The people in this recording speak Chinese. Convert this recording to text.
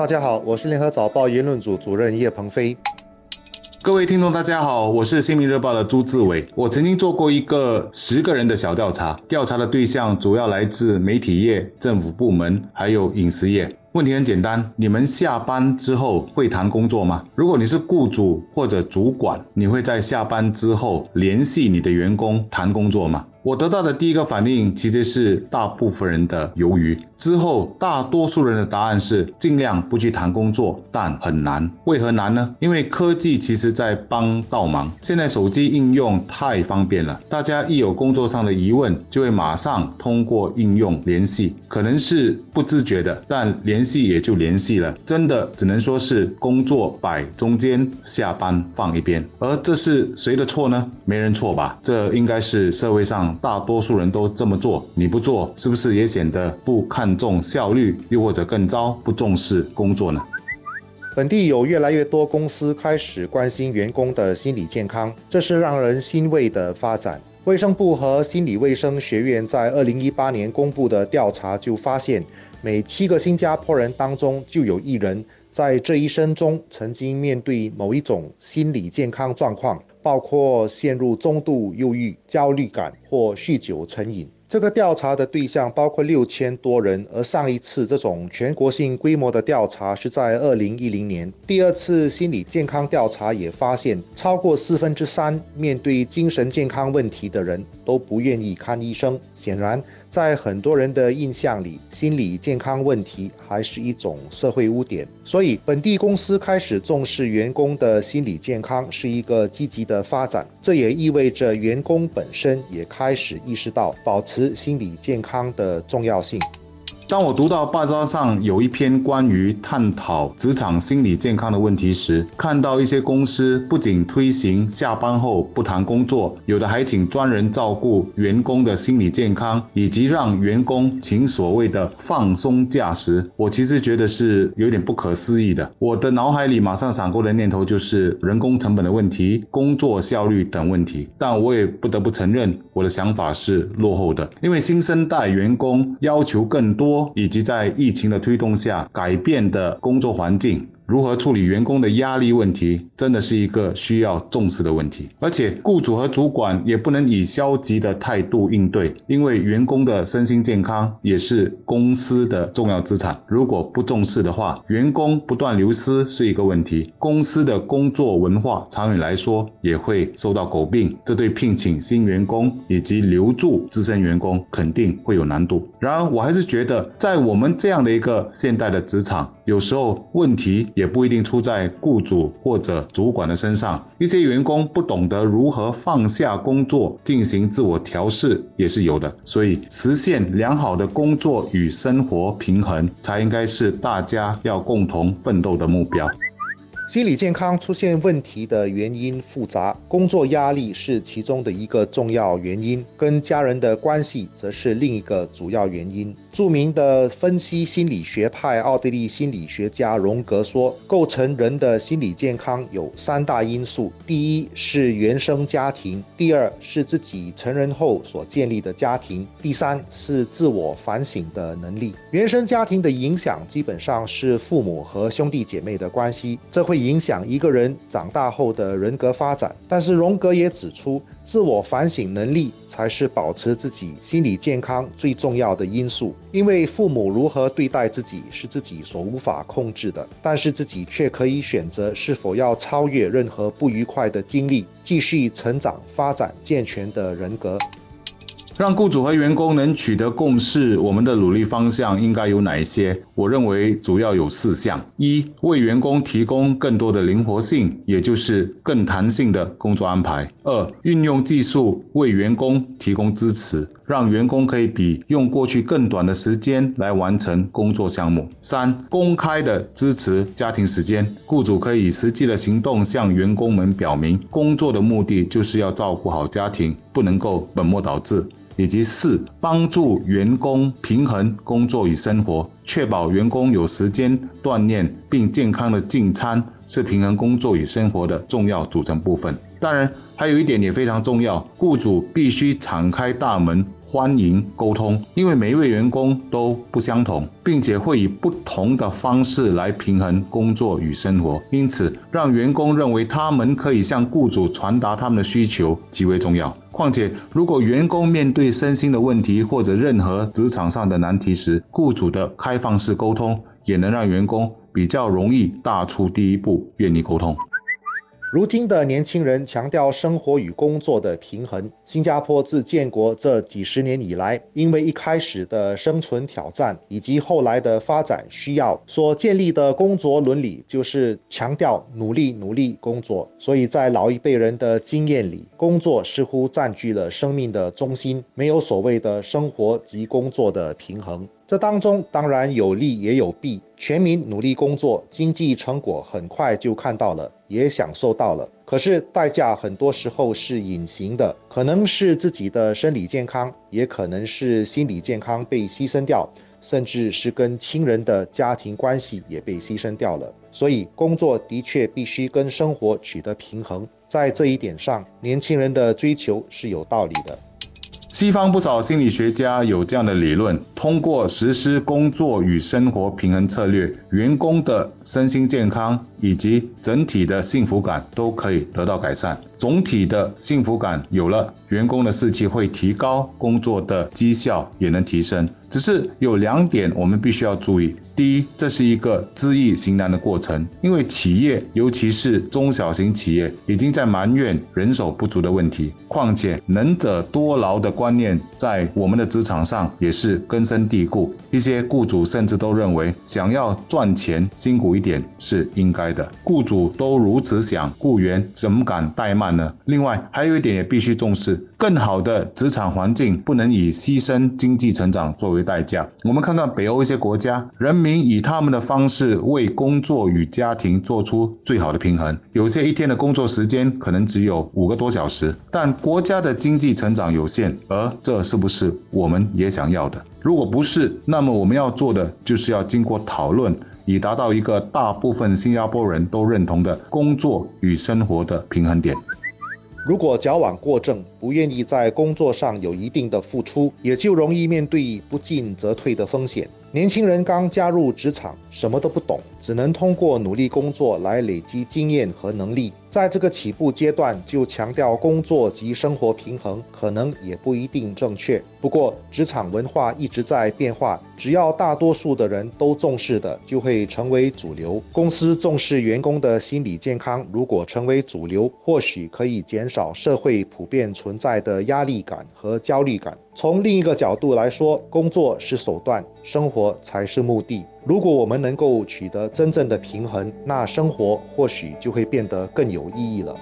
大家好，我是联合早报言论组主任叶鹏飞。各位听众，大家好，我是新民日报的朱志伟。我曾经做过一个十个人的小调查，调查的对象主要来自媒体业、政府部门，还有饮食业。问题很简单，你们下班之后会谈工作吗？如果你是雇主或者主管，你会在下班之后联系你的员工谈工作吗？我得到的第一个反应其实是大部分人的犹豫。之后，大多数人的答案是尽量不去谈工作，但很难。为何难呢？因为科技其实在帮倒忙。现在手机应用太方便了，大家一有工作上的疑问，就会马上通过应用联系。可能是不自觉的，但联系也就联系了。真的只能说是工作摆中间，下班放一边。而这是谁的错呢？没人错吧？这应该是社会上大多数人都这么做。你不做，是不是也显得不看？重效率，又或者更糟，不重视工作呢？本地有越来越多公司开始关心员工的心理健康，这是让人欣慰的发展。卫生部和心理卫生学院在二零一八年公布的调查就发现，每七个新加坡人当中就有一人在这一生中曾经面对某一种心理健康状况，包括陷入中度忧郁、焦虑感或酗酒成瘾。这个调查的对象包括六千多人，而上一次这种全国性规模的调查是在二零一零年。第二次心理健康调查也发现，超过四分之三面对精神健康问题的人都不愿意看医生。显然。在很多人的印象里，心理健康问题还是一种社会污点，所以本地公司开始重视员工的心理健康是一个积极的发展。这也意味着员工本身也开始意识到保持心理健康的重要性。当我读到报章上有一篇关于探讨职场心理健康的问题时，看到一些公司不仅推行下班后不谈工作，有的还请专人照顾员工的心理健康，以及让员工请所谓的放松假时，我其实觉得是有点不可思议的。我的脑海里马上闪过的念头就是人工成本的问题、工作效率等问题。但我也不得不承认，我的想法是落后的，因为新生代员工要求更多。以及在疫情的推动下改变的工作环境。如何处理员工的压力问题，真的是一个需要重视的问题。而且，雇主和主管也不能以消极的态度应对，因为员工的身心健康也是公司的重要资产。如果不重视的话，员工不断流失是一个问题，公司的工作文化长远来说也会受到诟病。这对聘请新员工以及留住资深员工肯定会有难度。然而，我还是觉得，在我们这样的一个现代的职场，有时候问题。也不一定出在雇主或者主管的身上，一些员工不懂得如何放下工作进行自我调试也是有的，所以实现良好的工作与生活平衡，才应该是大家要共同奋斗的目标。心理健康出现问题的原因复杂，工作压力是其中的一个重要原因，跟家人的关系则是另一个主要原因。著名的分析心理学派奥地利心理学家荣格说，构成人的心理健康有三大因素：第一是原生家庭，第二是自己成人后所建立的家庭，第三是自我反省的能力。原生家庭的影响基本上是父母和兄弟姐妹的关系，这会影响一个人长大后的人格发展。但是荣格也指出，自我反省能力才是保持自己心理健康最重要的因素。因为父母如何对待自己是自己所无法控制的，但是自己却可以选择是否要超越任何不愉快的经历，继续成长、发展健全的人格。让雇主和员工能取得共识，我们的努力方向应该有哪一些？我认为主要有四项：一、为员工提供更多的灵活性，也就是更弹性的工作安排；二、运用技术为员工提供支持，让员工可以比用过去更短的时间来完成工作项目；三、公开的支持家庭时间，雇主可以实际的行动向员工们表明，工作的目的就是要照顾好家庭，不能够本末倒置。以及四，帮助员工平衡工作与生活，确保员工有时间锻炼并健康的进餐，是平衡工作与生活的重要组成部分。当然，还有一点也非常重要，雇主必须敞开大门。欢迎沟通，因为每一位员工都不相同，并且会以不同的方式来平衡工作与生活，因此让员工认为他们可以向雇主传达他们的需求极为重要。况且，如果员工面对身心的问题或者任何职场上的难题时，雇主的开放式沟通也能让员工比较容易踏出第一步，愿意沟通。如今的年轻人强调生活与工作的平衡。新加坡自建国这几十年以来，因为一开始的生存挑战以及后来的发展需要，所建立的工作伦理就是强调努力努力工作。所以在老一辈人的经验里，工作似乎占据了生命的中心，没有所谓的生活及工作的平衡。这当中当然有利也有弊。全民努力工作，经济成果很快就看到了，也享受到了。可是代价很多时候是隐形的，可能是自己的生理健康，也可能是心理健康被牺牲掉，甚至是跟亲人的家庭关系也被牺牲掉了。所以，工作的确必须跟生活取得平衡。在这一点上，年轻人的追求是有道理的。西方不少心理学家有这样的理论：通过实施工作与生活平衡策略，员工的身心健康以及整体的幸福感都可以得到改善。总体的幸福感有了，员工的士气会提高，工作的绩效也能提升。只是有两点我们必须要注意：第一，这是一个知易行难的过程，因为企业，尤其是中小型企业，已经在埋怨人手不足的问题。况且“能者多劳”的观念在我们的职场上也是根深蒂固，一些雇主甚至都认为，想要赚钱辛苦一点是应该雇主都如此想，雇员怎么敢怠慢呢？另外，还有一点也必须重视：更好的职场环境不能以牺牲经济成长作为代价。我们看看北欧一些国家，人民以他们的方式为工作与家庭做出最好的平衡。有些一天的工作时间可能只有五个多小时，但国家的经济成长有限，而这是不是我们也想要的？如果不是，那么我们要做的就是要经过讨论，以达到一个大部分新加坡人都认同的工作与生活的平衡点。如果矫枉过正，不愿意在工作上有一定的付出，也就容易面对不进则退的风险。年轻人刚加入职场，什么都不懂，只能通过努力工作来累积经验和能力。在这个起步阶段就强调工作及生活平衡，可能也不一定正确。不过，职场文化一直在变化，只要大多数的人都重视的，就会成为主流。公司重视员工的心理健康，如果成为主流，或许可以减少社会普遍存在的压力感和焦虑感。从另一个角度来说，工作是手段，生活才是目的。如果我们能够取得真正的平衡，那生活或许就会变得更有意义了。